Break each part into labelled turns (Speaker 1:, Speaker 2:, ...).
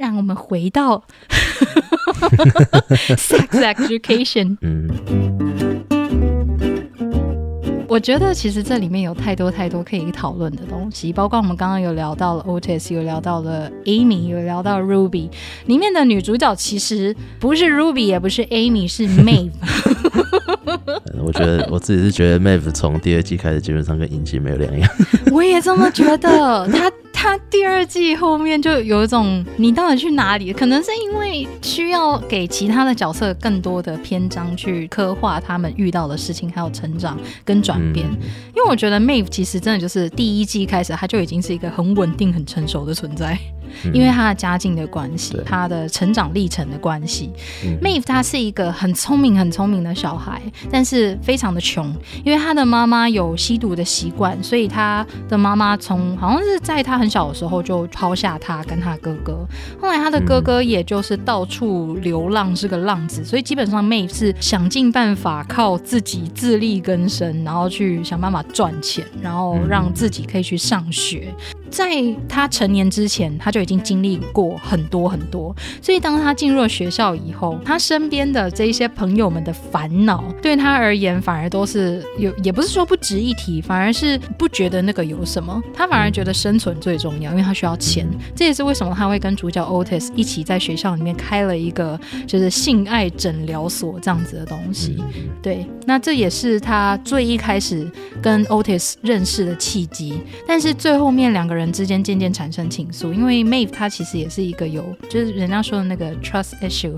Speaker 1: 让我们回到 sex education。
Speaker 2: 嗯，
Speaker 1: 我觉得其实这里面有太多太多可以讨论的东西，包括我们刚刚有聊到了 Otis，有聊到了 Amy，有聊到 Ruby。里面的女主角其实不是 Ruby，也不是 Amy，是 Maeve。
Speaker 2: 我觉得我自己是觉得 Maeve 从第二季开始基本上跟影集没有两样。
Speaker 1: 我也这么觉得，她她第二季后面就有一种你到底去哪里？可能是因为需要给其他的角色更多的篇章去刻画他们遇到的事情，还有成长跟转变。因为我觉得 Maeve 其实真的就是第一季开始，他就已经是一个很稳定、很成熟的存在。因为他的家境的关系，
Speaker 2: 对
Speaker 1: 她的成长历程的关系
Speaker 2: 嗯
Speaker 1: ，Maeve 他是一个很聪明、很聪明的小孩，但是非常的穷，因为他的妈妈有吸毒的习惯，所以他的妈妈从好像是在他很小的时候就抛下他跟他哥哥。后来他的哥哥也就是到处流浪，是个浪子，所以基本上 Maeve 是想尽办法靠自己自力更生，然后去想办法赚钱，然后让自己可以去上学。在他成年之前，他就已经经历过很多很多，所以当他进入了学校以后，他身边的这一些朋友们的烦恼，对他而言反而都是有，也不是说不值一提，反而是不觉得那个有什么，他反而觉得生存最重要，因为他需要钱。这也是为什么他会跟主角 Otis 一起在学校里面开了一个就是性爱诊疗所这样子的东西。对，那这也是他最一开始跟 Otis 认识的契机，但是最后面两个人之间渐渐产生情愫，因为 Maeve 她其实也是一个有，就是人家说的那个 trust issue，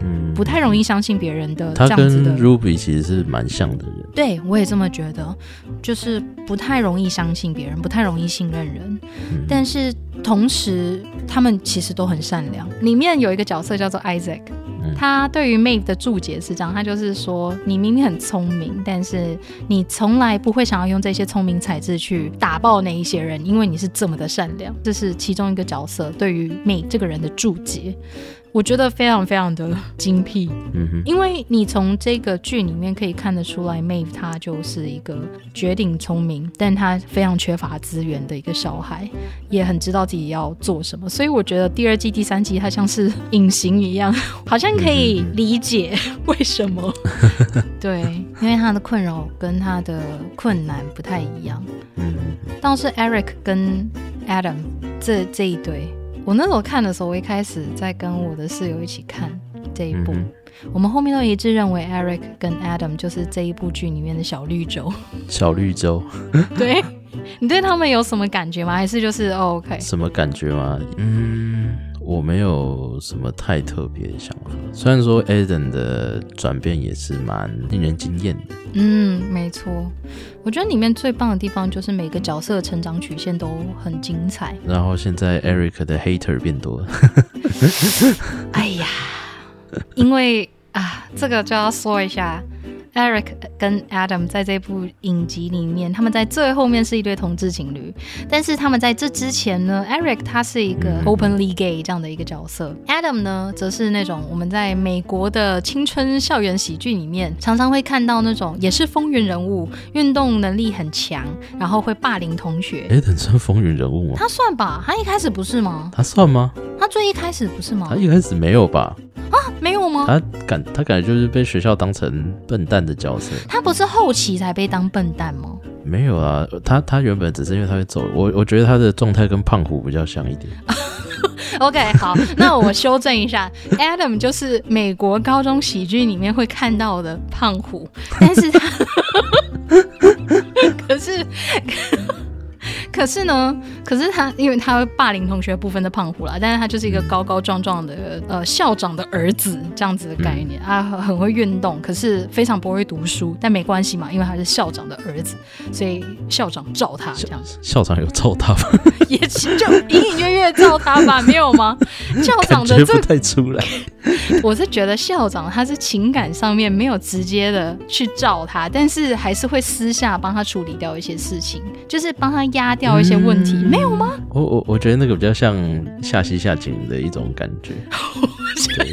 Speaker 2: 嗯，
Speaker 1: 不太容易相信别人的
Speaker 2: 他跟
Speaker 1: 这样子的。
Speaker 2: Ruby 其实是蛮像的人。
Speaker 1: 对，我也这么觉得，就是不太容易相信别人，不太容易信任人。
Speaker 2: 嗯
Speaker 1: 但是同时，他们其实都很善良。里面有一个角色叫做 Isaac，
Speaker 2: 嗯
Speaker 1: 他对于 Maeve 的注解是这样，他就是说，你明明很聪明，但是你从来不会想要用这些聪明才智去打爆那一些人，因为你是这么的善良。这是其中一个角色对于美这个人的注解。我觉得非常非常的精辟，
Speaker 2: 嗯哼，
Speaker 1: 因为你从这个剧里面可以看得出来，Maeve 她就是一个绝顶聪明，但她非常缺乏资源的一个小孩，也很知道自己要做什么。所以我觉得第二季、第三季它像是隐形一样，好像可以理解为什么。对，因为他的困扰跟他的困难不太一样。
Speaker 2: 嗯
Speaker 1: 倒是 Eric 跟 Adam 这这一对，我那时候看的时候，我一开始在跟我的室友一起看这一部，
Speaker 2: 嗯
Speaker 1: 我们后面都一致认为 Eric 跟 Adam 就是这一部剧里面的小绿洲。
Speaker 2: 小绿洲
Speaker 1: 对你对他们有什么感觉吗？还是就是、哦、OK？
Speaker 2: 什么感觉吗？嗯，我没有什么太特别的想法。虽然说 Eden 的转变也是蛮令人惊艳的，
Speaker 1: 嗯，没错。我觉得里面最棒的地方就是每个角色的成长曲线都很精彩。
Speaker 2: 然后现在 Eric 的 hater 变多了，
Speaker 1: 哎呀，因为啊，这个就要说一下，Eric 跟 Adam 在这部影集里面，他们在最后面是一对同志情侣，但是他们在这之前呢，Eric 他是一个 openly gay 这样的一个角色，Adam 呢则是那种我们在美国的青春校园喜剧里面常常会看到那种也是风云人物，运动能力很强，然后会霸凌同学。
Speaker 2: Eden 算风云人物吗？
Speaker 1: 他算吧，他一开始不是吗？
Speaker 2: 他算吗？
Speaker 1: 他最一开始不是吗
Speaker 2: 他？一开始没有吧？
Speaker 1: 没有吗？
Speaker 2: 他感他感觉就是被学校当成笨蛋的角色。
Speaker 1: 他不是后期才被当笨蛋吗？
Speaker 2: 没有啊，他他原本只是因为他会走，我我觉得他的状态跟胖虎比较像一点。
Speaker 1: OK，好，那我修正一下，Adam 就是美国高中喜剧里面会看到的胖虎，但是他 可是。可是呢，可是他，因为他会霸凌同学部分的胖虎啦，但是他就是一个高高壮壮的呃校长的儿子这样子的概念、啊，很很会运动，可是非常不会读书，但没关系嘛，因为他是校长的儿子，所以校长罩他这样子。
Speaker 2: 校长有罩他吗？
Speaker 1: 也是就隐隐约约罩他吧，没有吗？校长的这
Speaker 2: 太出来。
Speaker 1: 我是觉得校长他是情感上面没有直接的去罩他，但是还是会私下帮他处理掉一些事情，就是帮他压掉一些问题，
Speaker 2: 嗯
Speaker 1: 没有吗？
Speaker 2: 我我我觉得那个比较像下西下井的一种感觉。对，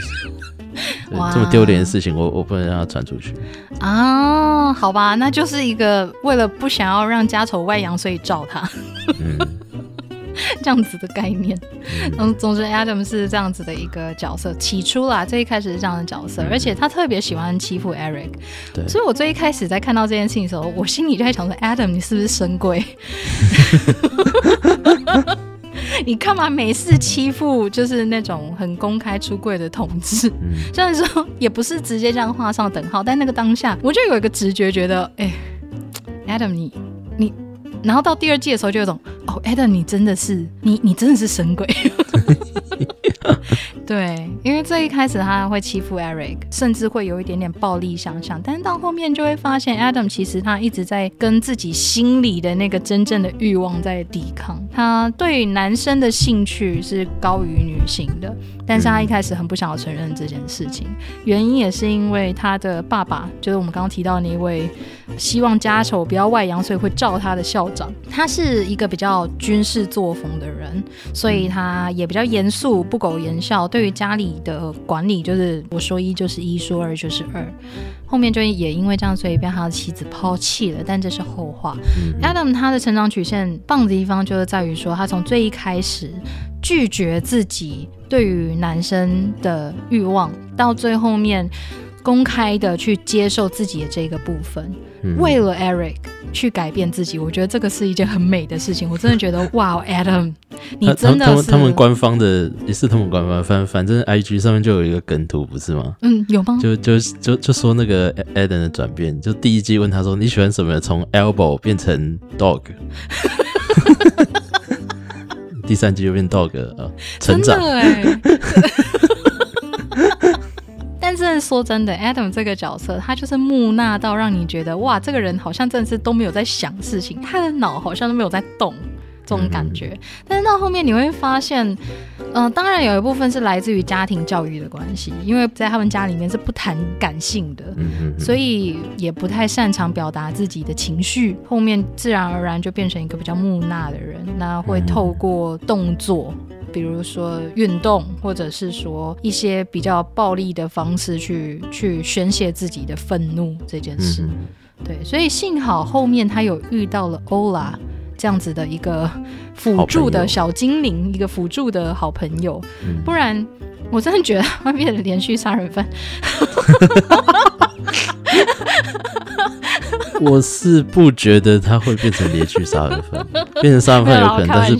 Speaker 2: 这么丢脸的事情，我我不能让它传出去。
Speaker 1: 啊，好吧，那就是一个为了不想要让家丑外扬，所以照他。
Speaker 2: 嗯，
Speaker 1: 这样子的概念。嗯，总之 Adam 是这样子的一个角色。起初啦，最一开始是这样的角色，而且他特别喜欢欺负 Eric。
Speaker 2: 对，
Speaker 1: 所以我最一开始在看到这件事情的时候，我心里就在想说：Adam，你是不是神鬼？你干嘛每次欺负就是那种很公开出柜的同志？虽然说也不是直接这样画上等号，但那个当下我就有一个直觉，觉得哎，Adam 你你，然后到第二季的时候就有种哦，Adam 你真的是你你真的是神鬼。对，因为这一开始他会欺负 Eric，甚至会有一点点暴力想象，但是到后面就会发现 Adam 其实他一直在跟自己心里的那个真正的欲望在抵抗。他对男生的兴趣是高于女性的，但是他一开始很不想要承认这件事情，原因也是因为他的爸爸就是我们刚刚提到那位希望家丑不要外扬，所以会照他的校长。他是一个比较军事作风的人，所以他也比较严肃，不苟言笑。对于家里的管理，就是我说一就是一，说二就是二。后面就也因为这样，所以被他的妻子抛弃了。但这是后话。Adam 他的成长曲线棒的地方，就是在于说，他从最一开始拒绝自己对于男生的欲望，到最后面公开的去接受自己的这个部分，为了 Eric 去改变自己。我觉得这个是一件很美的事情。我真的觉得，哇，Adam。你真的
Speaker 2: 他们他们官方的也是他们官方，反反正 I G 上面就有一个梗图，不是吗？
Speaker 1: 嗯，有吗？
Speaker 2: 就就就就说那个 Adam 的转变，就第一季问他说你喜欢什么？从 Elbow 变成 Dog，第三季就变 Dog 啊，成长
Speaker 1: 哎。但是说真的，Adam 这个角色，他就是木讷到让你觉得哇，这个人好像真的是都没有在想事情，他的脑好像都没有在动。这种感觉，但是到后面你会发现，嗯，当然有一部分是来自于家庭教育的关系，因为在他们家里面是不谈感性的，所以也不太擅长表达自己的情绪，后面自然而然就变成一个比较木讷的人，那会透过动作，比如说运动，或者是说一些比较暴力的方式去去宣泄自己的愤怒这件事，对，所以幸好后面他有遇到了欧拉。这样子的一个辅助的小精灵，一个辅助的好朋友，不然我真的觉得会变成连续杀人犯。
Speaker 2: 我是不觉得他会变成连续杀人犯，变成杀人犯有可能，但是。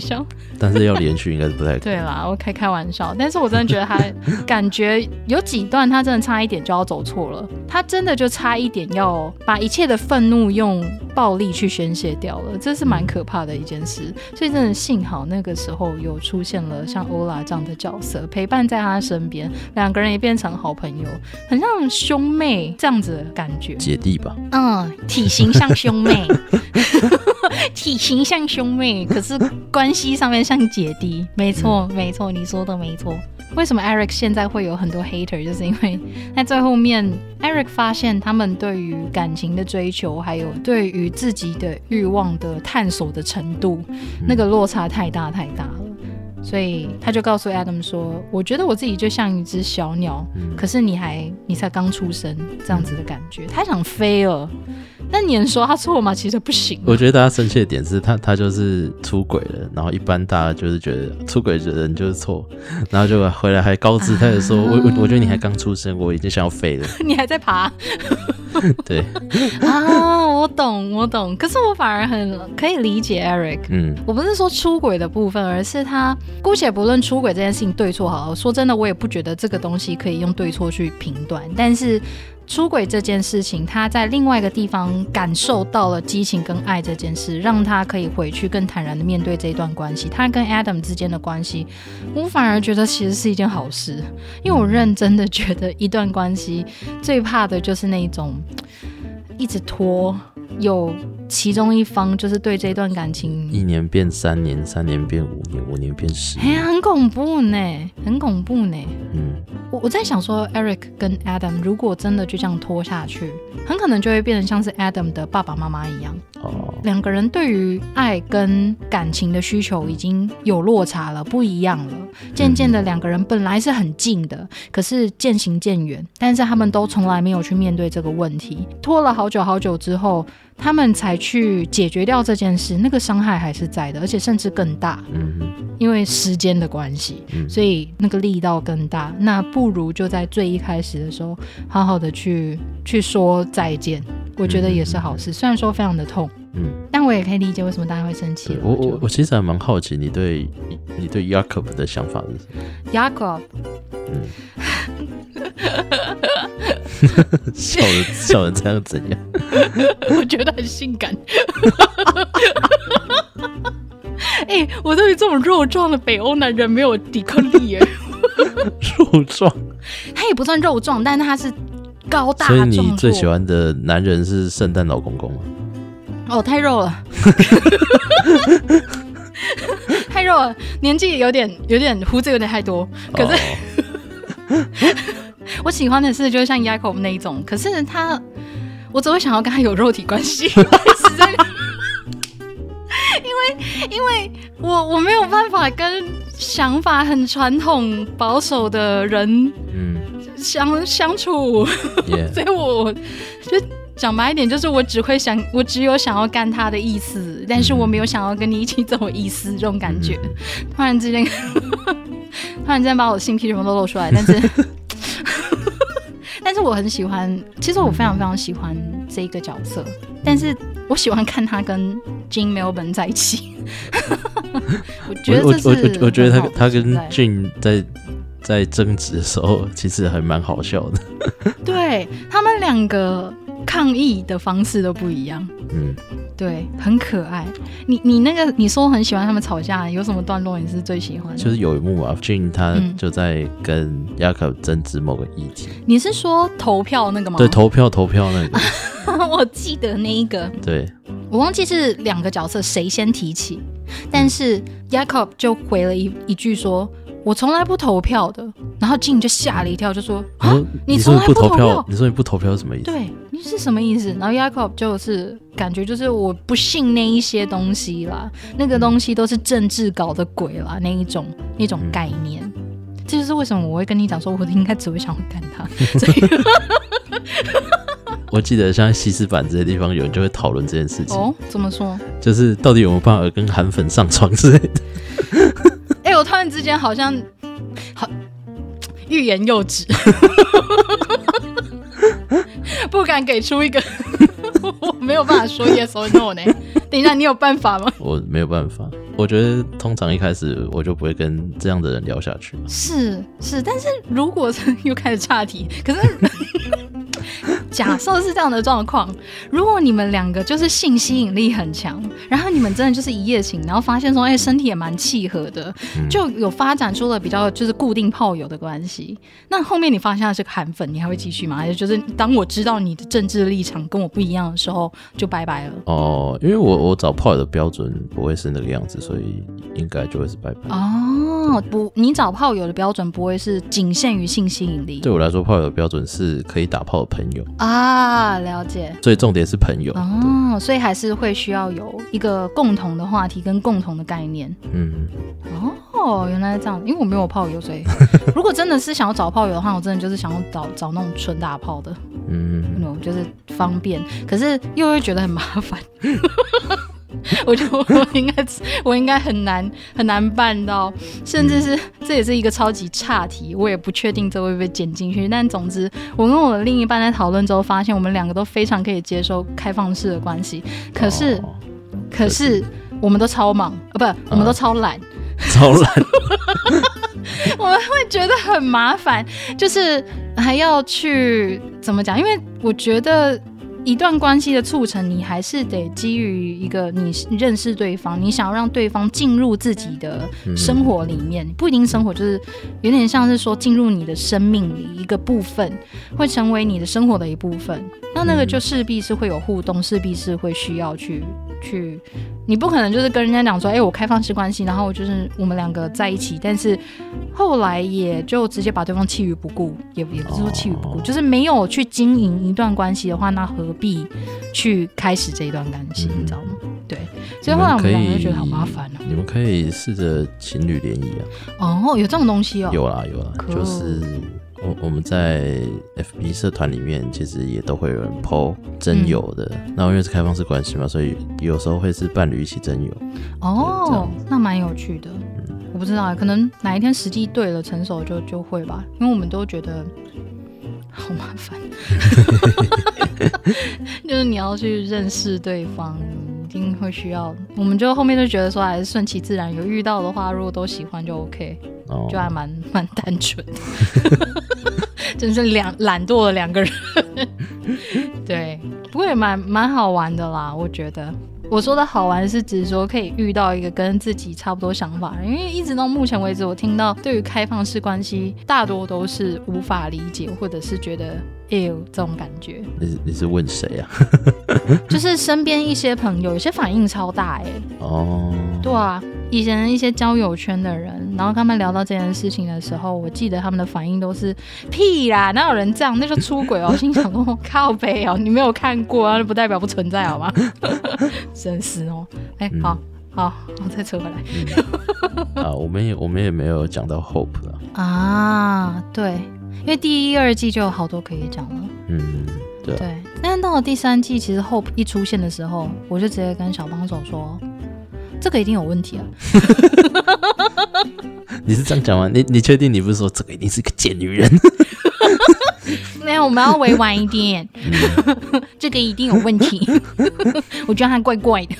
Speaker 2: 但是要连续应该是不太
Speaker 1: 对啦，我开开玩笑。但是我真的觉得他 感觉有几段他真的差一点就要走错了，他真的就差一点要把一切的愤怒用暴力去宣泄掉了，这是蛮可怕的一件事。所以真的幸好那个时候有出现了像欧拉这样的角色陪伴在他身边，两个人也变成好朋友，很像兄妹这样子的感觉，
Speaker 2: 姐弟吧？
Speaker 1: 嗯，体型像兄妹，体型像兄妹，可是关系上面。像姐弟，没错，没错，你说的没错。为什么 Eric 现在会有很多 hater？就是因为在最后面，Eric 发现他们对于感情的追求，还有对于自己的欲望的探索的程度，那个落差太大太大了。所以他就告诉 Adam 说：“我觉得我自己就像一只小鸟，可是你还你才刚出生，这样子的感觉。他想飞了。”那你能说他错吗？其实不行。
Speaker 2: 我觉得大家生气的点是他，他就是出轨了，然后一般大家就是觉得出轨的人就是错，然后就回来还高姿态的说：“我我我觉得你还刚出生，我已经想要飞了。”
Speaker 1: 你还在爬？
Speaker 2: 对
Speaker 1: 啊，我懂，我懂。可是我反而很可以理解 Eric。嗯，我不是说出轨的部分，而是他姑且不论出轨这件事情对错好。说真的，我也不觉得这个东西可以用对错去评断，但是。出轨这件事情，他在另外一个地方感受到了激情跟爱这件事，让他可以回去更坦然的面对这一段关系。他跟 Adam 之间的关系，我反而觉得其实是一件好事，因为我认真的觉得一段关系最怕的就是那种一直拖。有其中一方就是对这段感情，
Speaker 2: 一年变三年，三年变五年，五年变十，
Speaker 1: 哎呀，很恐怖呢，很恐怖呢。嗯，我我在想说，Eric 跟 Adam 如果真的就这样拖下去，很可能就会变成像是 Adam 的爸爸妈妈一样。
Speaker 2: 哦，
Speaker 1: 两个人对于爱跟感情的需求已经有落差了，不一样了。渐渐的，两个人本来是很近的，可是渐行渐远。但是他们都从来没有去面对这个问题，拖了好久好久之后，他们才去解决掉这件事。那个伤害还是在的，而且甚至更大，
Speaker 2: 嗯哼，
Speaker 1: 因为时间的关系，
Speaker 2: 嗯
Speaker 1: 所以那个力道更大。那不如就在最一开始的时候，好好的去去说再见，我觉得也是好事。虽然说非常的痛。
Speaker 2: 嗯，
Speaker 1: 但我也可以理解为什么大家会生气了。
Speaker 2: 我我我其实还蛮好奇你对你对 Jakob 的想法是什么
Speaker 1: ？Jacob，
Speaker 2: 笑人笑人这样怎样？
Speaker 1: 我觉得很性感。哎、我对于这种肉壮的北欧男人没有抵抗力耶。
Speaker 2: 肉壮，
Speaker 1: 他也不算肉壮，但是他是高大
Speaker 2: 所以。你最喜欢的男人是圣诞老公公吗？
Speaker 1: 哦，太肉了，太肉了，年纪有点有点胡子有点太多。可是、
Speaker 2: 哦
Speaker 1: 我喜欢的是，就是像 Yakob 那一种，可是他，我只会想要跟他有肉体关系，实在，因为因为我我没有办法跟想法很传统保守的人
Speaker 2: 嗯
Speaker 1: 相相处，
Speaker 2: 耶，
Speaker 1: 所以我就讲白一点，就是我只会想，我只有想要干他的意思，但是我没有想要跟你一起走的意思，这种感觉。突然之间，突然之间把我的性癖什么都露出来，但是。但是我很喜欢，其实我非常非常喜欢这一个角色，但是我喜欢看他跟 Jean Melbourne 在一起。我觉得
Speaker 2: 我我我我觉得他他跟
Speaker 1: 存在
Speaker 2: 俊在在争执的时候，其实还蛮好笑的。
Speaker 1: 对他们两个抗议的方式都不一样。
Speaker 2: 嗯，
Speaker 1: 对，很可爱。你你那个你说很喜欢他们吵架，有什么段落你是最喜欢的？
Speaker 2: 就是有一幕嘛，俊他
Speaker 1: 嗯
Speaker 2: 就在跟 Jacob 争执某个议题，
Speaker 1: 你是说投票那个吗？
Speaker 2: 对，投票投票那个，
Speaker 1: 我记得那一个，
Speaker 2: 对，
Speaker 1: 我忘记是两个角色谁先提起，但是 Jacob 就回了一一句说：“我从来不投票的。”然后 Jin 就吓了一跳，就说：“啊
Speaker 2: 我说，
Speaker 1: 你从来不投
Speaker 2: 票
Speaker 1: 票，
Speaker 2: 你说你不投票是什么意思？
Speaker 1: 对，你是什么意思？”然后 Jacob 就是感觉就是我不信那一些东西啦，那个东西都是政治搞的鬼啦，那一种那种概念。这就是为什么我会跟你讲说，我应该只会想要干他，所以
Speaker 2: 我记得像西施版这些地方，有人就会讨论这件事情，
Speaker 1: 哦，怎么说？
Speaker 2: 就是到底有没有办法跟韩粉上床之类的。
Speaker 1: 突然之间好像好欲言又止，不敢给出一个我没有办法说 yes or no 呢。等一下，你有办法吗？
Speaker 2: 我没有办法，我觉得通常一开始我就不会跟这样的人聊下去嘛。
Speaker 1: 是是，但是如果是又开始岔题，可是假设是这样的状况，如果你们两个就是性吸引力很强，然后你们真的就是一夜情，然后发现说，哎、身体也蛮契合的，
Speaker 2: 嗯
Speaker 1: 就有发展出了比较就是固定炮友的关系。那后面你发现他是个韩粉，你还会继续吗？还是就是当我知道你的政治立场跟我不一样的时候，就拜拜了？
Speaker 2: 哦，因为我我找炮友的标准不会是那个样子，所以应该就会是拜拜。
Speaker 1: 哦，不，你找炮友的标准不会是仅限于性吸引力
Speaker 2: 对我来说，炮友的标准是可以打炮的朋友，
Speaker 1: 啊？了解。
Speaker 2: 所以重点是朋友。
Speaker 1: 哦，所以还是会需要有一个共同的话题跟共同的概念。
Speaker 2: 嗯，
Speaker 1: 哦，原来是这样，因为我没有炮友，所以 如果真的是想要找炮友的话，我真的就是想要找找那种纯打炮的，
Speaker 2: 嗯
Speaker 1: 那种就是方便，可是又会觉得很麻烦。我觉得我应该我应该很难很难办到，甚至是这也是一个超级差题，我也不确定这会不会剪进去。但总之，我跟我的另一半在讨论之后，发现我们两个都非常可以接受开放式的关系，可是、
Speaker 2: 哦
Speaker 1: 可是我们都超忙啊，不，我们都超懒。
Speaker 2: 超懒，
Speaker 1: 我们会觉得很麻烦，就是还要去怎么讲？因为我觉得一段关系的促成，你还是得基于一个你认识对方，你想要让对方进入自己的生活里面，不一定生活，就是有点像是说进入你的生命里一个部分，会成为你的生活的一部分。那那个就势必是会有互动，势必是会需要去去，你不可能就是跟人家讲说，哎、我开放式关系，然后就是我们两个在一起，但是后来也就直接把对方弃于不顾，也也不是说弃于不顾，
Speaker 2: 哦。
Speaker 1: 就是没有去经营一段关系的话，那何必去开始这一段关系，
Speaker 2: 嗯。
Speaker 1: 你知道吗？对，所以后来我们两个就觉得好麻烦哦、
Speaker 2: 你们可以试着情侣联谊啊，
Speaker 1: 哦，有这种东西哦，
Speaker 2: 有啦有啦，就是我我们在 FB 社团里面，其实也都会有人 PO 真友的，
Speaker 1: 嗯
Speaker 2: 然后因为是开放式关系嘛，所以有时候会是伴侣一起真友。这
Speaker 1: 哦，那蛮有趣的。我不知道，可能哪一天时机对了，成熟就就会吧。因为我们都觉得好麻烦，就是你要去认识对方，一定会需要。我们就后面就觉得说，还是顺其自然。有遇到的话，如果都喜欢就 OK，
Speaker 2: 哦，
Speaker 1: 就还蛮蛮单纯的。真是两懒惰的两个人，对，不过也蛮蛮好玩的啦，我觉得。我说的好玩是指说可以遇到一个跟自己差不多想法，因为一直到目前为止，我听到对于开放式关系大多都是无法理解，或者是觉得哎呦这种感觉，
Speaker 2: 你是你是问谁啊？
Speaker 1: 就是身边一些朋友有些反应超大哎、
Speaker 2: 哦，
Speaker 1: 对啊，以前一些交友圈的人，然后他们聊到这件事情的时候，我记得他们的反应都是屁啦，哪有人这样？那就出轨哦。我 心想说靠背哦，你没有看过啊，那不代表不存在好吗？真是哦，哎、
Speaker 2: 嗯
Speaker 1: 好好，我再扯回来
Speaker 2: 啊，我们也我们也没有讲到 Hope 啊，
Speaker 1: 啊，对，因为第一、二季就有好多可以讲了。
Speaker 2: 嗯，对
Speaker 1: 但是到了第三季，其实 Hope 一出现的时候，我就直接跟小帮手说，这个一定有问题啊。
Speaker 2: 你是这样讲吗？你你确定你不是说这个一定是个贱女人？
Speaker 1: 没有，我们要委婉一点，这个一定有问题。我觉得他怪怪的，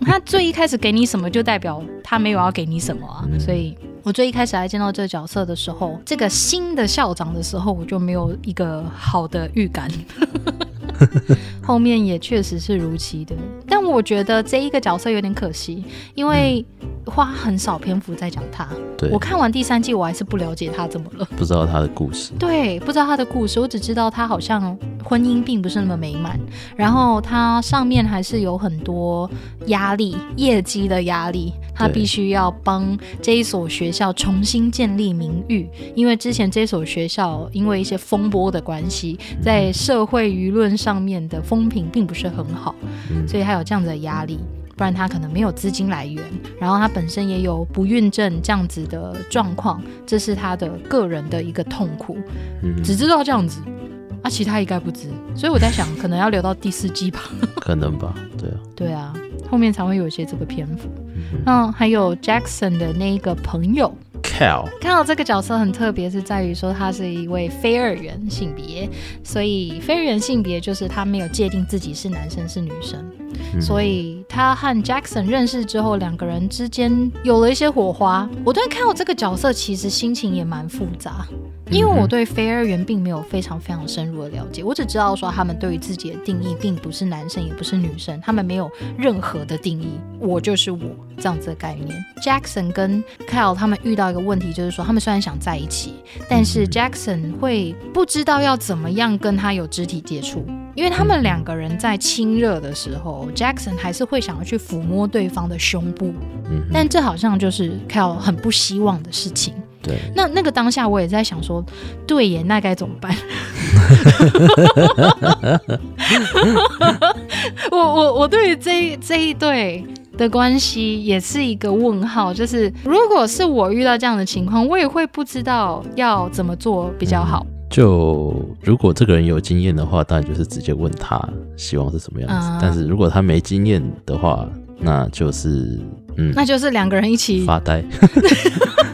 Speaker 1: 他最一开始给你什么，就代表他没有要给你什么啊。所以我最一开始来见到这个角色的时候，这个新的校长的时候，我就没有一个好的预感。后面也确实是如期的，但我觉得这一个角色有点可惜，因为花很少篇幅在讲他。
Speaker 2: 对
Speaker 1: 我，看完第三季，我还是不了解他怎么了。
Speaker 2: 不知道他的故事。
Speaker 1: 对，不知道他的故事，我只知道他好像婚姻并不是那么美满，然后他上面还是有很多压力，业绩的压力，他必须要帮这一所学校重新建立名誉，因为之前这所学校因为一些风波的关系，在社会舆论上面的风评并不是很好，
Speaker 2: 嗯
Speaker 1: 所以他有这样子的压力。不然他可能没有资金来源，然后他本身也有不孕症这样子的状况，这是他的个人的一个痛苦。
Speaker 2: 嗯，
Speaker 1: 只知道这样子，啊，其他一概不知，所以我在想，可能要留到第四季吧。
Speaker 2: 可能吧，对啊，
Speaker 1: 对啊，后面才会有一些这个篇幅。
Speaker 2: 嗯
Speaker 1: 那还有 Jackson 的那一个朋友
Speaker 2: ，，Cal，
Speaker 1: 看到这个角色很特别，是在于说他是一位非二元性别，所以非二元性别就是他没有界定自己是男生是女生，
Speaker 2: 嗯
Speaker 1: 所以他和 Jackson 认识之后，两个人之间有了一些火花。我对看到这个角色，其实心情也蛮复杂，因为我对非二元并没有非常非常深入的了解，我只知道说他们对于自己的定义并不是男生也不是女生，他们没有任何的定义，我就是我这样子的概念。Jackson 跟 Kyle 他们遇到一个问题，就是说他们虽然想在一起，但是 Jackson 会不知道要怎么样跟他有肢体接触。因为他们两个人在亲热的时候，Jackson 还是会想要去抚摸对方的胸部，
Speaker 2: 嗯，
Speaker 1: 但这好像就是 Kyle 很不希望的事情。
Speaker 2: 对，
Speaker 1: 那那个当下，我也在想说，对耶，那该怎么办？我我我对于这这一对的关系也是一个问号，就是如果是我遇到这样的情况，我也会不知道要怎么做比较好。
Speaker 2: 就如果这个人有经验的话，当然就是直接问他希望是什么样子。
Speaker 1: 啊
Speaker 2: 但是如果他没经验的话，那就是嗯
Speaker 1: 那就是两个人一起
Speaker 2: 发呆。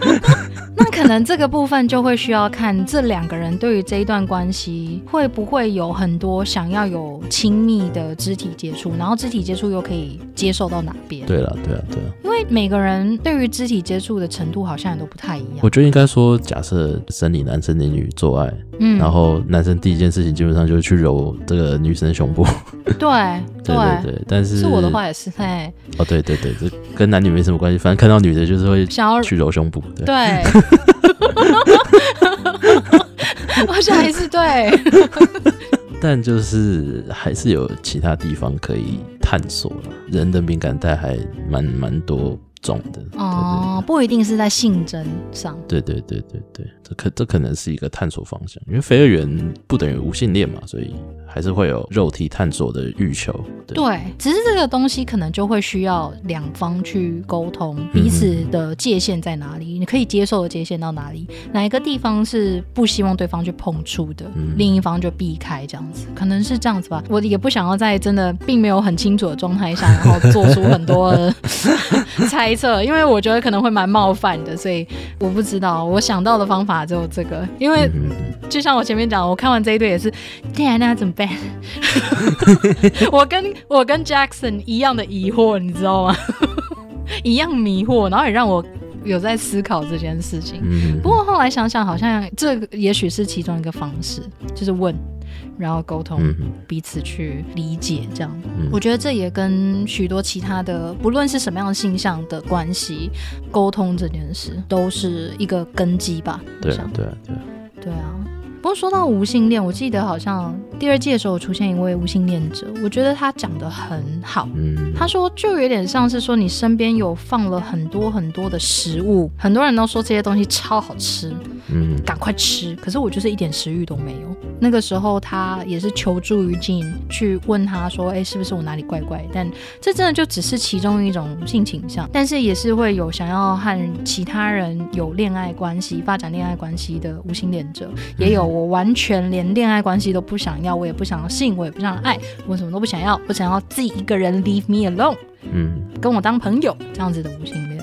Speaker 1: 那可能这个部分就会需要看这两个人对于这一段关系会不会有很多想要有亲密的肢体接触，然后肢体接触又可以接受到哪边？
Speaker 2: 对了，对啊，对啊。
Speaker 1: 因为每个人对于肢体接触的程度好像也都不太一样
Speaker 2: 我。觉得应该说，假设生理男生女女做爱，
Speaker 1: 嗯，
Speaker 2: 然后男生第一件事情基本上就是去揉这个女生胸部。
Speaker 1: 对
Speaker 2: 对对对，但是
Speaker 1: 是我的话也是，嘿，
Speaker 2: 哦，对对对，这跟男女没什么关系，反正看到女的就是会
Speaker 1: 想要
Speaker 2: 去揉胸部。对，
Speaker 1: 对。我想也是对，
Speaker 2: 但就是还是有其他地方可以探索了。人的敏感带还蛮蛮多
Speaker 1: 哦，不一定是在性征上。
Speaker 2: 对对对对对，这可这可能是一个探索方向，因为非二元不等于无性恋嘛，所以还是会有肉体探索的欲求。
Speaker 1: 对，只是这个东西可能就会需要两方去沟通，彼此的界限在哪里，你可以接受的界限到哪里，哪一个地方是不希望对方去碰触的，另一方就避开这样子，可能是这样子吧。我也不想要在真的并没有很清楚的状态下，然后做出很多 猜测，因为我觉得可能会蛮冒犯的，所以我不知道，我想到的方法只有这个，因为就像我前面讲，我看完这一对也是，天啊，那怎么办？我跟我跟 Jackson 一样的疑惑，你知道吗？一样迷惑，然后也让我有在思考这件事情。不过后来想想，好像这也许是其中一个方式，就是问，然后沟通，彼此去理解这样。我觉得这也跟许多其他的，不论是什么样的性向的关系，沟通这件事都是一个根基吧。
Speaker 2: 对啊，对啊，对啊，
Speaker 1: 对啊。不过说到无性恋，我记得好像第二季的时候出现一位无性恋者，我觉得他讲的很好。嗯，他说就有点像是说你身边有放了很多很多的食物，很多人都说这些东西超好吃，嗯，赶快吃。可是我就是一点食欲都没有。那个时候他也是求助于静，去问他说，哎，是不是我哪里怪怪？但这真的就只是其中一种性倾向，但是也是会有想要和其他人有恋爱关系、发展恋爱关系的无性恋者，也有。我完全连恋爱关系都不想要，我也不想要性，我也不想要爱，我什么都不想要，我想要自己一个人 leave me alone，嗯，跟我当朋友这样子的无性恋。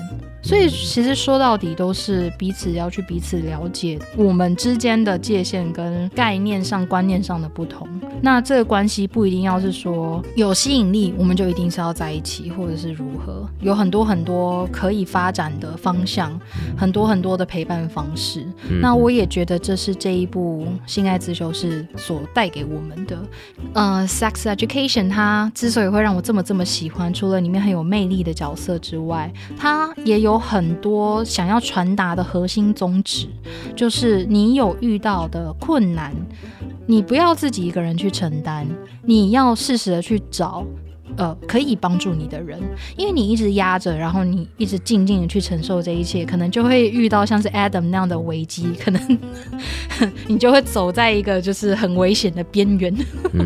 Speaker 1: 所以其实说到底都是彼此要去彼此了解我们之间的界限跟概念上观念上的不同。那这个关系不一定要是说有吸引力，我们就一定是要在一起，或者是如何？有很多很多可以发展的方向，很多很多的陪伴方式。那我也觉得这是这一部《性爱自修室》所带给我们的。呃，Sex Education 它之所以会让我这么这么喜欢，除了里面很有魅力的角色之外，它也有。有很多想要传达的核心宗旨，就是你有遇到的困难，你不要自己一个人去承担，你要适时的去找。呃，可以帮助你的人，因为你一直压着，然后你一直静静的去承受这一切，可能就会遇到像是 Adam 那样的危机，可能你就会走在一个就是很危险的边缘。嗯，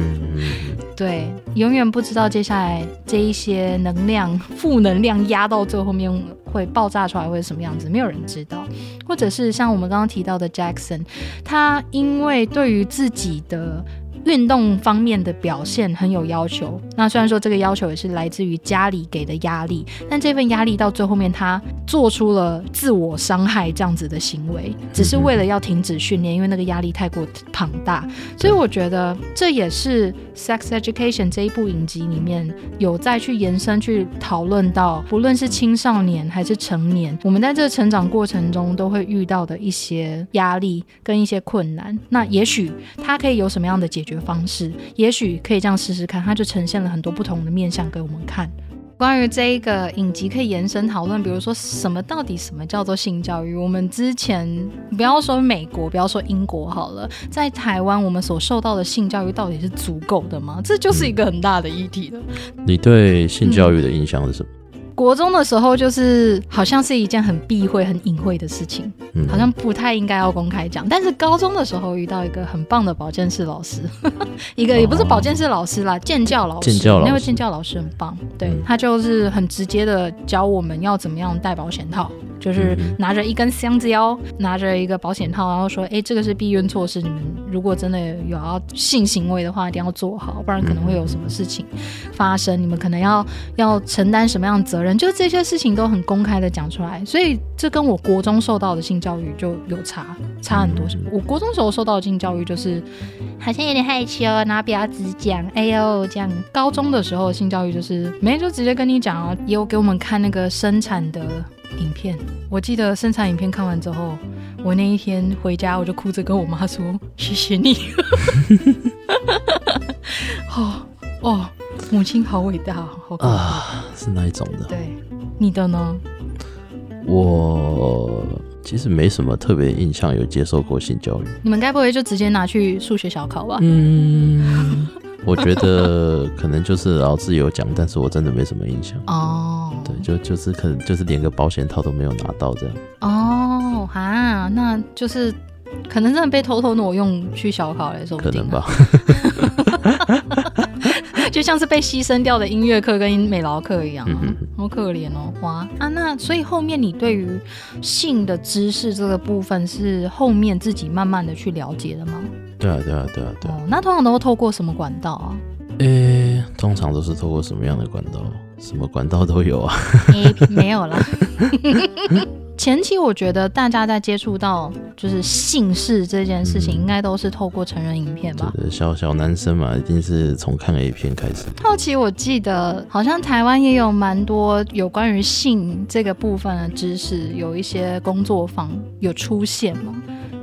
Speaker 1: 对，永远不知道接下来这一些能量、负能量压到最后面会爆炸出来会是什么样子，没有人知道。或者是像我们刚刚提到的 Jackson，他因为对于自己的。运动方面的表现很有要求，那虽然说这个要求也是来自于家里给的压力，但这份压力到最后面他做出了自我伤害这样子的行为，只是为了要停止训练，因为那个压力太过庞大。所以我觉得这也是《Sex Education》这一部影集里面有再去延伸去讨论到，不论是青少年还是成年，我们在这个成长过程中都会遇到的一些压力跟一些困难。那也许他可以有什么样的解？决方式，也许可以这样试试看，它就呈现了很多不同的面相给我们看。关于这一个影集，可以延伸讨论，比如说什么到底什么叫做性教育？我们之前不要说美国，不要说英国好了，在台湾我们所受到的性教育到底是足够的吗？这就是一个很大的议题了。
Speaker 2: 你对性教育的印象是什么？
Speaker 1: 国中的时候，就是好像是一件很避讳、很隐晦的事情，好像不太应该要公开讲。但是高中的时候遇到一个很棒的保健室老师，一个也不是保健室老师啦，健教老师，那位健教老师很棒，对他就是很直接的教我们要怎么样戴保险套。就是拿着一根香蕉，拿着一个保险套，然后说：“哎，这个是避孕措施，你们如果真的有要性行为的话，一定要做好，不然可能会有什么事情发生。你们可能要要承担什么样的责任？就这些事情都很公开的讲出来。所以这跟我国中受到的性教育就有差差很多。我国中时候受到的性教育就是好像有点害羞，然后不要只讲哎呦这样。高中的时候性教育就是没就直接跟你讲啊，也有给我们看那个生产的。”影片，我记得生产影片看完之后，我那一天回家我就哭着跟我妈说：“ 谢谢你。”哦哦，母亲好伟大，好
Speaker 2: 啊，是那一种的。
Speaker 1: 对，你的呢？
Speaker 2: 我其实没什么特别印象，有接受过性教育。
Speaker 1: 你们该不会就直接拿去数学小考吧？嗯。
Speaker 2: 我觉得可能就是老师有讲，但是我真的没什么印象。
Speaker 1: 哦，
Speaker 2: 对，就就是可能就是连个保险套都没有拿到这样。
Speaker 1: 哦，哈，那就是可能真的被偷偷挪用去小考嘞，说不定啊
Speaker 2: 可能吧。
Speaker 1: 就像是被牺牲掉的音乐课跟美劳课一样、啊
Speaker 2: 嗯，
Speaker 1: 好可怜哦，哇啊！那所以后面你对于性的知识这个部分是后面自己慢慢的去了解的吗？
Speaker 2: 对啊，对啊，对啊，对啊。
Speaker 1: 哦，那通常都会透过什么管道啊
Speaker 2: 诶、通常都是透过什么样的管道？什么管道都有啊。
Speaker 1: 没有啦。前期我觉得大家在接触到就是性事这件事情，
Speaker 2: 嗯
Speaker 1: 应该都是透过成人影片吧？
Speaker 2: 对小小男生嘛，一定是从看 A 片开始。
Speaker 1: 后期我记得好像台湾也有蛮多有关于性这个部分的知识，有一些工作坊有出现嘛。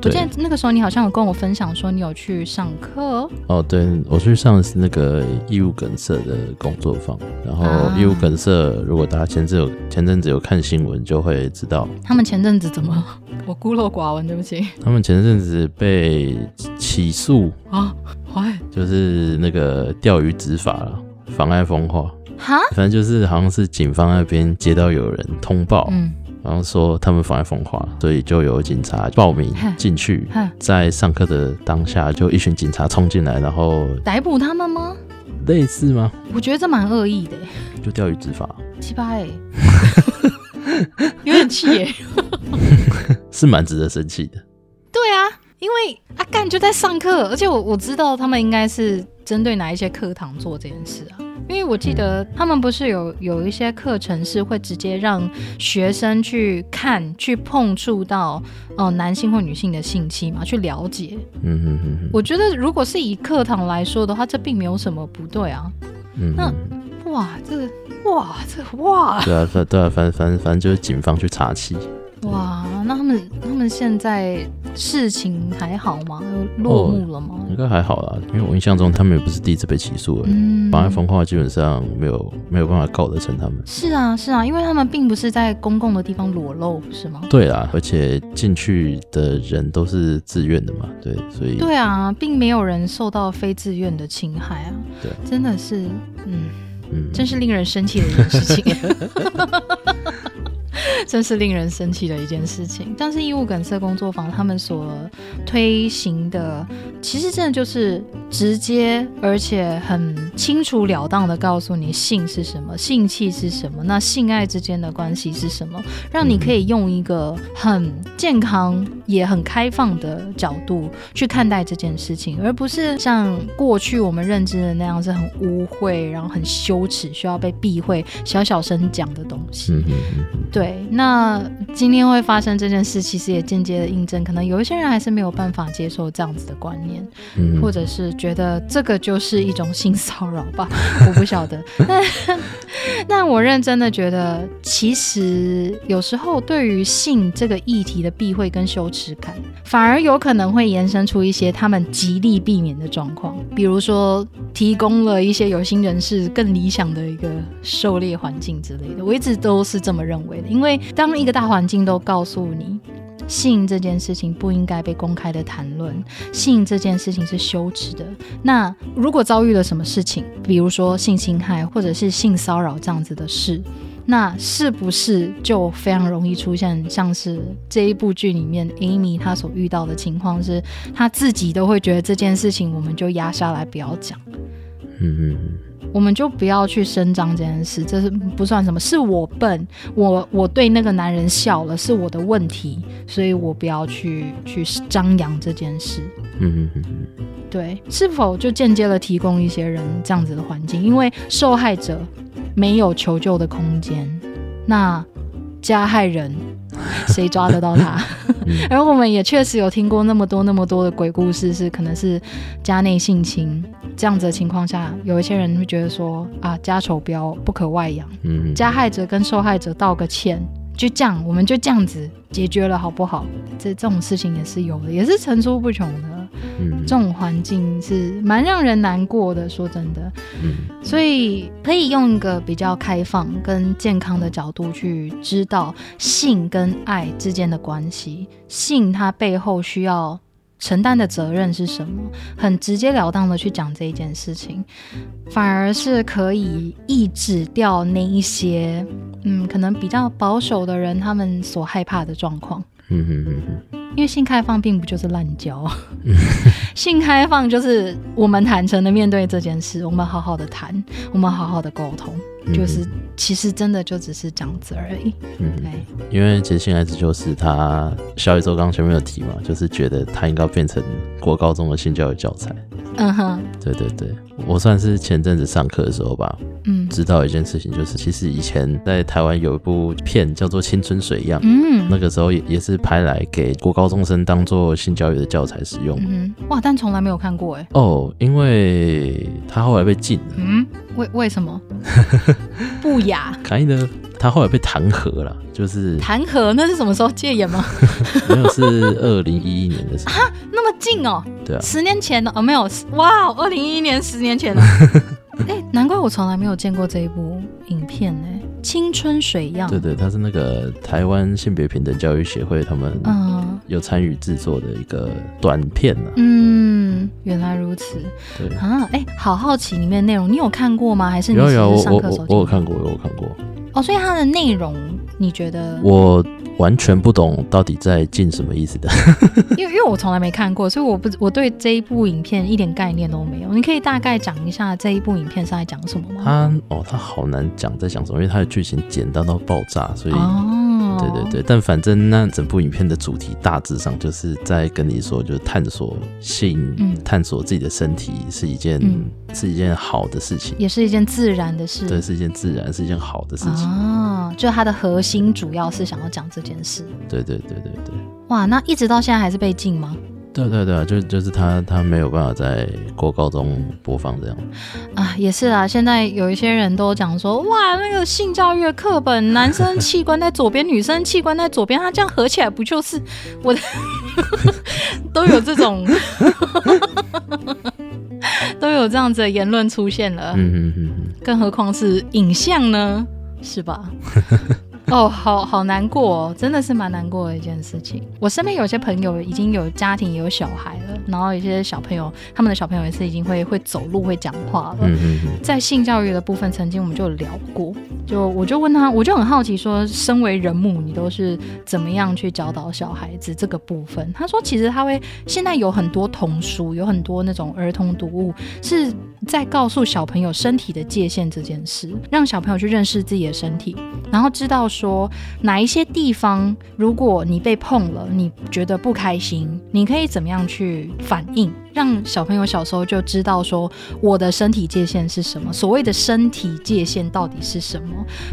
Speaker 1: 我记
Speaker 2: 对
Speaker 1: 得那个时候你好像有跟我分享说你有去上课，
Speaker 2: 哦，对，我去上的是那个义务梗塞的工作坊，然后
Speaker 1: 啊
Speaker 2: 义务梗塞，如果大家前阵有前阵子有看新闻，就会知道
Speaker 1: 他们前阵子怎么？我孤陋寡闻，对不起。
Speaker 2: 他们前阵子被起诉，
Speaker 1: 啊，坏
Speaker 2: 就是那个钓鱼执法了，妨碍风化，
Speaker 1: 哈，
Speaker 2: 反正就是好像是警方那边接到有人通报，
Speaker 1: 嗯，
Speaker 2: 然后说他们妨碍风化，所以就有警察报名
Speaker 1: 哼
Speaker 2: 进去。在上课的当下，就一群警察冲进来，然后
Speaker 1: 逮捕他们吗？
Speaker 2: 类似吗？
Speaker 1: 我觉得这蛮恶意的，
Speaker 2: 就钓鱼执法，
Speaker 1: 七八哎，有点气耶。
Speaker 2: 是蛮值得生气的。
Speaker 1: 对啊，因为阿干就在上课，而且我我知道他们应该是针对哪一些课堂做这件事啊。因为我记得他们不是有有一些课程是会直接让学生去看、去碰触到呃男性或女性的性器嘛，去了解。
Speaker 2: 嗯哼哼哼，
Speaker 1: 我觉得如果是以课堂来说的话，这并没有什么不对啊。那
Speaker 2: 嗯
Speaker 1: 哇，这个哇，这哇
Speaker 2: 对啊，反对啊，反反反正就是警方去查气。
Speaker 1: 哇，那他们他们现在事情还好吗？有落幕了吗？
Speaker 2: 应该还好啦，因为我印象中他们也不是第一次被起诉了，
Speaker 1: 嗯
Speaker 2: 妨碍风化基本上没有没有办法告得成他们。
Speaker 1: 是啊，是啊，因为他们并不是在公共的地方裸露，是吗？
Speaker 2: 对啊，而且进去的人都是自愿的嘛，对，所以
Speaker 1: 对啊，并没有人受到非自愿的侵害啊。
Speaker 2: 对，
Speaker 1: 真的是，嗯，
Speaker 2: 嗯，
Speaker 1: 真是令人生气的一件事情。真是令人生气的一件事情。但是义务梗塞工作坊他们所推行的，其实真的就是直接而且很清楚了当的告诉你性是什么，性器是什么，那性爱之间的关系是什么，让你可以用一个很健康也很开放的角度去看待这件事情，而不是像过去我们认知的那样是很污秽，然后很羞耻，需要被避讳、小小声讲的东西。
Speaker 2: 嗯嗯嗯嗯，
Speaker 1: 对，那今天会发生这件事，其实也间接的印证，可能有一些人还是没有办法接受这样子的观念，
Speaker 2: 嗯
Speaker 1: 或者是觉得这个就是一种性骚扰吧，我不晓得。但但我认真的觉得，其实有时候对于性这个议题的避讳跟羞耻感，反而有可能会延伸出一些他们极力避免的状况，比如说提供了一些有心人士更理想的一个狩猎环境之类的。我一直都是这么认为的，因为当一个大环境都告诉你。性这件事情不应该被公开的谈论，性这件事情是羞耻的。那如果遭遇了什么事情，比如说性侵害或者是性骚扰这样子的事，那是不是就非常容易出现像是这一部剧里面 Amy 她所遇到的情况是，她自己都会觉得这件事情我们就压下来不要讲。
Speaker 2: 嗯嗯嗯
Speaker 1: 我们就不要去声张这件事，这是不算什么，是我笨，我我对那个男人笑了，是我的问题，所以我不要去去张扬这件事。
Speaker 2: 嗯嗯嗯嗯，
Speaker 1: 对，是否就间接的提供一些人这样子的环境？因为受害者没有求救的空间，那加害人 谁抓得到他？
Speaker 2: 嗯
Speaker 1: 而我们也确实有听过那么多那么多的鬼故事，是可能是家内性侵这样子的情况下，有一些人会觉得说啊，家丑不要不可外扬，
Speaker 2: 嗯嗯
Speaker 1: 加害者跟受害者道个歉，就这样，我们就这样子解决了，好不好？这这种事情也是有的，也是层出不穷的。
Speaker 2: 嗯
Speaker 1: 这种环境是蛮让人难过的，说真的。
Speaker 2: 嗯
Speaker 1: 所以可以用一个比较开放跟健康的角度去知道性跟爱之间的关系。性它背后需要承担的责任是什么，很直截了当的去讲这一件事情，反而是可以抑制掉那一些，嗯，可能比较保守的人他们所害怕的状况。因为性开放并不就是滥交，性开放就是我们坦诚的面对这件事，我们好好的谈，我们好好的沟通，就是其实真的就只是这样子而已。
Speaker 2: 嗯。
Speaker 1: 对，
Speaker 2: 因为其实性爱自就是他小宇宙刚刚前面有提嘛，就是觉得他应该变成国高中的性教育教材。
Speaker 1: 嗯哼，
Speaker 2: 对对对，我算是前阵子上课的时候吧，
Speaker 1: 嗯。
Speaker 2: 知道一件事情，就是其实以前在台湾有一部片叫做《青春水样》，
Speaker 1: 嗯。
Speaker 2: 那个时候也也是拍来给国高中生当做性教育的教材使用。
Speaker 1: 嗯哼，哇，但从来没有看过哎。
Speaker 2: 哦，因为他后来被禁了，
Speaker 1: 嗯，为为什么？不雅？
Speaker 2: 凯呢，他后来被弹劾了，就是
Speaker 1: 弹劾？那是什么时候戒严吗？
Speaker 2: 没有是二零一一年的时候，
Speaker 1: 那么近哦，
Speaker 2: 对啊，
Speaker 1: 十年前的哦，没有，哇，二零一一年，十年前了。哎、难怪我从来没有见过这一部影片呢，《青春水样》。
Speaker 2: 对对，他是那个台湾性别平等教育协会他们
Speaker 1: 嗯
Speaker 2: 有参与制作的一个短片啊。
Speaker 1: 嗯，原来如此
Speaker 2: 对，
Speaker 1: 啊！哎、好好奇里面的内容，你有看过吗？还是你
Speaker 2: 有有我我我有看过，我有看过。
Speaker 1: 哦，所以它的内容你觉得？
Speaker 2: 我完全不懂到底在进什么意思的。
Speaker 1: 因为因为我从来没看过，所以我不我对这一部影片一点概念都没有。你可以大概讲一下这一部影片是在讲什么吗？
Speaker 2: 它哦，它好难讲在讲什么，因为它的剧情简单到爆炸，所以、
Speaker 1: 哦，
Speaker 2: 对对对。但反正那整部影片的主题大致上就是在跟你说，就是探索性，
Speaker 1: 嗯
Speaker 2: 探索自己的身体是一件、
Speaker 1: 嗯
Speaker 2: 是一件好的事情，
Speaker 1: 也是一件自然的事。
Speaker 2: 对，是一件自然，是一件好的事情。
Speaker 1: 啊，就它的核心主要是想要讲这件事。
Speaker 2: 对对对对对。
Speaker 1: 哇，那一直到现在还是被禁吗？
Speaker 2: 对对对啊，就就是他他没有办法在国高中播放这样，
Speaker 1: 啊，也是啊。现在有一些人都讲说，哇，那个性教育的课本，男生器官在左边，女生器官在左边，它这样合起来不就是我的？都有这种，都有这样子的言论出现了。
Speaker 2: 嗯嗯嗯嗯，
Speaker 1: 更何况是影像呢，是吧？哦，好好难过、哦，真的是蛮难过的一件事情。我身边有些朋友已经有家庭，也有小孩了，然后有些小朋友，他们的小朋友也是已经会会走路、会讲话了。
Speaker 2: 嗯嗯嗯，
Speaker 1: 在性教育的部分，曾经我们就有聊过，就我就问他，我就很好奇说，身为人母，你都是怎么样去教导小孩子这个部分？他说，其实他会现在有很多童书，有很多那种儿童读物，是在告诉小朋友身体的界限这件事，让小朋友去认识自己的身体，然后知道说哪一些地方，如果你被碰了，你觉得不开心，你可以怎么样去反应，让小朋友小时候就知道说我的身体界限是什么，所谓的身体界限到底是什么。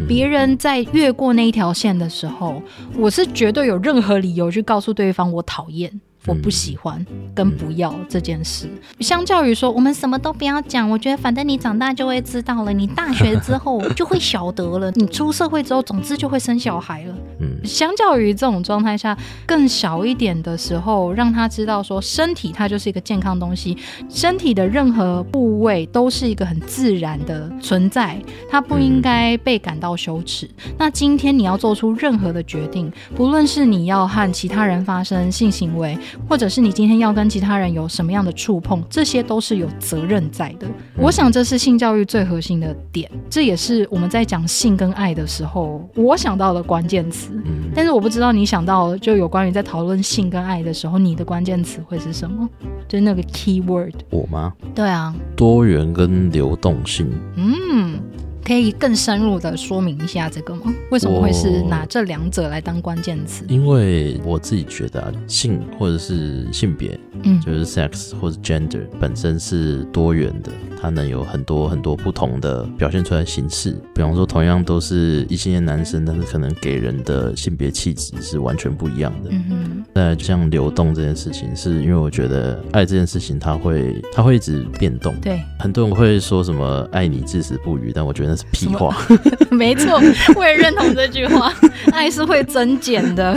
Speaker 1: 别人在越过那一条线的时候，我是绝对有任何理由去告诉对方我讨厌。我不喜欢跟不要这件事，相较于说我们什么都不要讲，我觉得反正你长大就会知道了，你大学之 后就会晓得了，你出社会之后，总之就会生小孩了。
Speaker 2: 嗯
Speaker 1: 相较于这种状态下，更小一点的时候，让他知道说身体它就是一个健康东西，身体的任何部位都是一个很自然的存在，它不应该被感到羞耻。那今天你要做出任何的决定，不论是你要和其他人发生性行为，或者是你今天要跟其他人有什么样的触碰，这些都是有责任在的。我想这是性教育最核心的点，这也是我们在讲性跟爱的时候，我想到的关键词。
Speaker 2: 嗯，
Speaker 1: 但是我不知道你想到就有关于在讨论性跟爱的时候，你的关键词会是什么？就是那个 key word。
Speaker 2: 我吗？
Speaker 1: 对啊，
Speaker 2: 多元跟流动性，
Speaker 1: 嗯，可以更深入的说明一下这个吗？为什么会是拿这两者来当关键词？
Speaker 2: 因为我自己觉得啊，性或者是性别，
Speaker 1: 嗯
Speaker 2: 就是 sex 或者 gender 本身是多元的，它能有很多很多不同的表现出来的形式。比方说，同样都是异性恋男生，但是可能给人的性别气质是完全不一样的。
Speaker 1: 嗯哼，
Speaker 2: 再来，就像流动这件事情，是因为我觉得爱这件事情，它会它会一直变动。
Speaker 1: 对，
Speaker 2: 很多人会说什么“爱你至死不渝”，但我觉得那是屁话。
Speaker 1: 没错，我也认同这句话，爱是会增减的。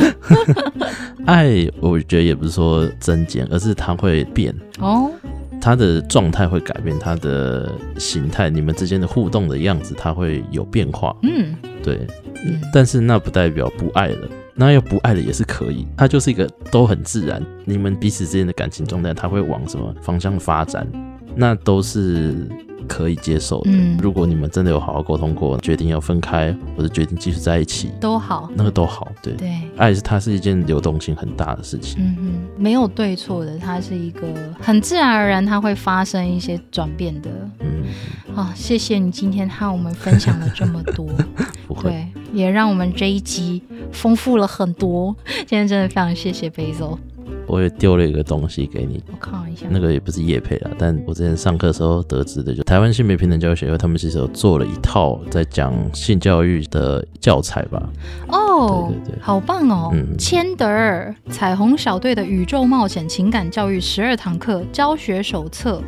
Speaker 2: 爱，我觉得也不是说增减，而是它会变，
Speaker 1: 哦，
Speaker 2: 它的状态会改变，它的形态，你们之间的互动的样子，它会有变化。
Speaker 1: 嗯
Speaker 2: 对，
Speaker 1: 嗯
Speaker 2: 但是那不代表不爱了。那要不爱了也是可以，它就是一个都很自然，你们彼此之间的感情状态，它会往什么方向发展，那都是可以接受的。
Speaker 1: 嗯
Speaker 2: 如果你们真的有好好沟通过，决定要分开，或者决定继续在一起，
Speaker 1: 都好，
Speaker 2: 那个都好。对，
Speaker 1: 对。
Speaker 2: 爱是它是一件流动性很大的事情。
Speaker 1: 嗯哼，没有对错的，它是一个很自然而然，它会发生一些转变的。
Speaker 2: 嗯，
Speaker 1: 啊，谢谢你今天和我们分享了这么多，
Speaker 2: 不会。
Speaker 1: 对，也让我们这一集丰富了很多。今天真的非常谢谢 Basil，
Speaker 2: 我也丢了一个东西给你，
Speaker 1: 我看一下，
Speaker 2: 那个也不是叶配啦，但我之前上课的时候得知的，就台湾性别平等教育协会，他们其实有做了一套在讲性教育的教材吧。
Speaker 1: 哦，
Speaker 2: 对对对。
Speaker 1: 好棒哦！
Speaker 2: 嗯。
Speaker 1: 千德尔彩虹小队的宇宙冒险情感教育十二堂课教学手册，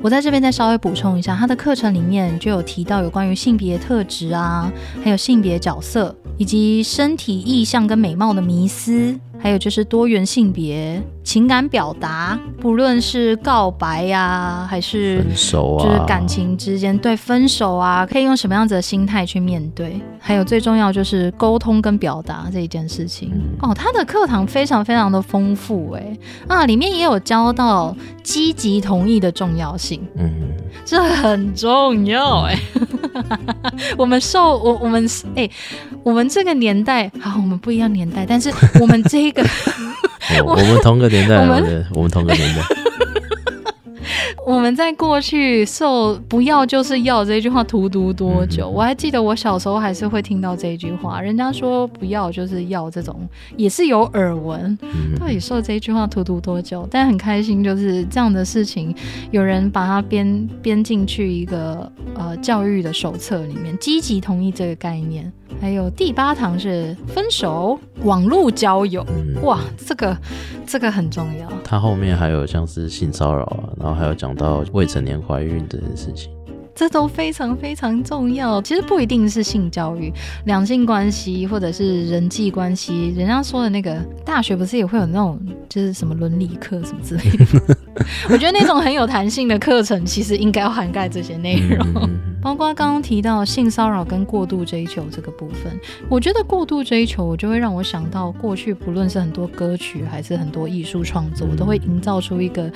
Speaker 1: 我在这边再稍微补充一下，它的课程里面就有提到有关于性别特质啊，还有性别角色，以及身体意向跟美貌的迷思，还有就是多元性别、情感表达，不论是告白呀、还是
Speaker 2: 分手啊，
Speaker 1: 就是感情之间对分手啊，可以用什么样子的心态去面对？还有最重要就是沟通跟表达这一件事情。
Speaker 2: 嗯
Speaker 1: 哦，他的课堂非常非常的丰富哎啊，里面也有教到积极同意的重要性，
Speaker 2: 嗯，
Speaker 1: 这很重要 哎。我们受我我们哎、我们这个年代好，我们不一样年代，但是我们这个
Speaker 2: 我我们同个年代啊，
Speaker 1: 我们
Speaker 2: 对，我们同个年代。
Speaker 1: 我们在过去受“不要就是要”这句话荼毒多久？
Speaker 2: 嗯
Speaker 1: 我还记得我小时候还是会听到这一句话，人家说“不要就是要”这种也是有耳闻。
Speaker 2: 嗯
Speaker 1: 到底受这一句话荼毒多久？但很开心，就是这样的事情，有人把它编编进去一个呃教育的手册里面，积极同意这个概念。还有第八堂是分手网络交友，
Speaker 2: 嗯，
Speaker 1: 哇，这个这个很重要。
Speaker 2: 它后面还有像是性骚扰啊，然后还有讲到未成年怀孕这件事情。
Speaker 1: 这都非常非常重要。其实不一定是性教育，两性关系或者是人际关系，人家说的那个大学不是也会有那种就是什么伦理课什么之类的。我觉得那种很有弹性的课程，其实应该要涵盖这些内容。包括刚刚提到性骚扰跟过度追求这个部分，我觉得过度追求，就会让我想到过去不论是很多歌曲还是很多艺术创作，都会营造出一个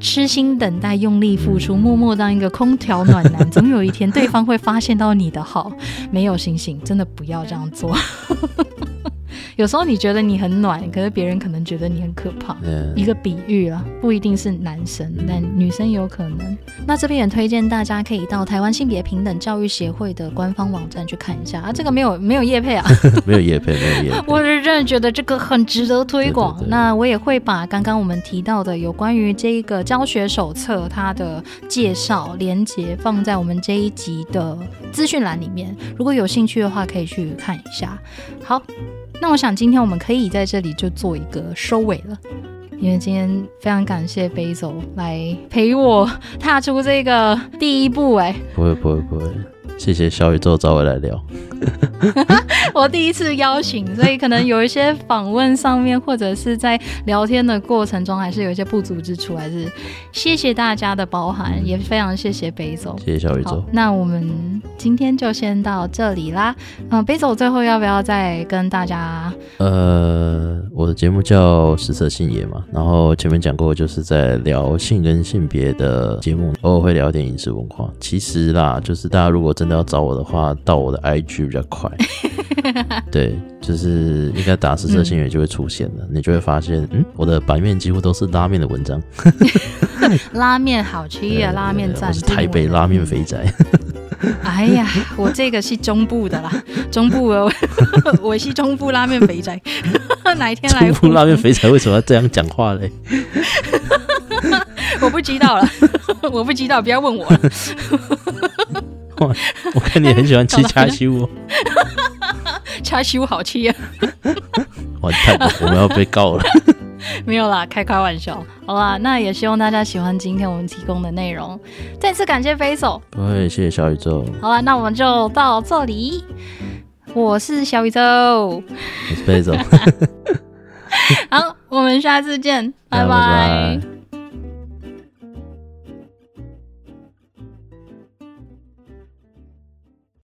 Speaker 1: 痴心等待、用力付出、默默当一个空调暖男，总有一天对方会发现到你的好。没有星星，真的不要这样做。有时候你觉得你很暖，可是别人可能觉得你很可怕。
Speaker 2: 嗯
Speaker 1: 一个比喻啊，不一定是男生，但女生有可能。那这边也推荐大家可以到台湾性别平等教育协会的官方网站去看一下啊，这个没有没有叶配啊，
Speaker 2: 没有叶配，没有叶配。
Speaker 1: 我是真的觉得这个很值得推广。
Speaker 2: 对对对
Speaker 1: 那我也会把刚刚我们提到的有关于这一个教学手册它的介绍连接放在我们这一集的资讯栏里面，如果有兴趣的话可以去看一下。好，那我想今天我们可以在这里就做一个收尾了。因为今天非常感谢 Basil 来陪我踏出这个第一步、哎，
Speaker 2: 不会不会不会，谢谢小宇宙找我来聊。
Speaker 1: 我第一次邀请，所以可能有一些访问上面，或者是在聊天的过程中，还是有一些不足之处，还是谢谢大家的包涵，也非常谢谢北走。
Speaker 2: 谢谢小宇宙，。
Speaker 1: 那我们今天就先到这里啦。嗯、北走最后要不要再跟大家？
Speaker 2: 呃，我的节目叫实色性野嘛，然后前面讲过，就是在聊性跟性别的节目，偶尔会聊点饮食文化。其实啦，就是大家如果真的要找我的话，到我的 IG 比较快。对，就是应该打实测性野就会出现了，你就会发现，嗯，我的版面几乎都是拉面的文章。
Speaker 1: 拉面好吃呀，拉面赞。
Speaker 2: 我是台北拉面肥宅。
Speaker 1: 哎呀，我这个是中部的啦，中部的，我是中部拉面肥宅。哪一天来
Speaker 2: 中部拉面肥宅为什么要这样讲话嘞？
Speaker 1: 我不知道了，我不知道，不要问我了。
Speaker 2: 我看你很喜欢吃叉烧哦，
Speaker 1: 叉烧好吃呀，
Speaker 2: 完蛋了，我们要被告了。
Speaker 1: 没有啦，开开玩笑。好啦，那也希望大家喜欢今天我们提供的内容。再次感谢飞手。
Speaker 2: 谢谢小宇宙，
Speaker 1: 好了，那我们就到这里。我是小宇宙，
Speaker 2: 我是贝总，
Speaker 1: 好，我们下次见，拜
Speaker 2: 拜拜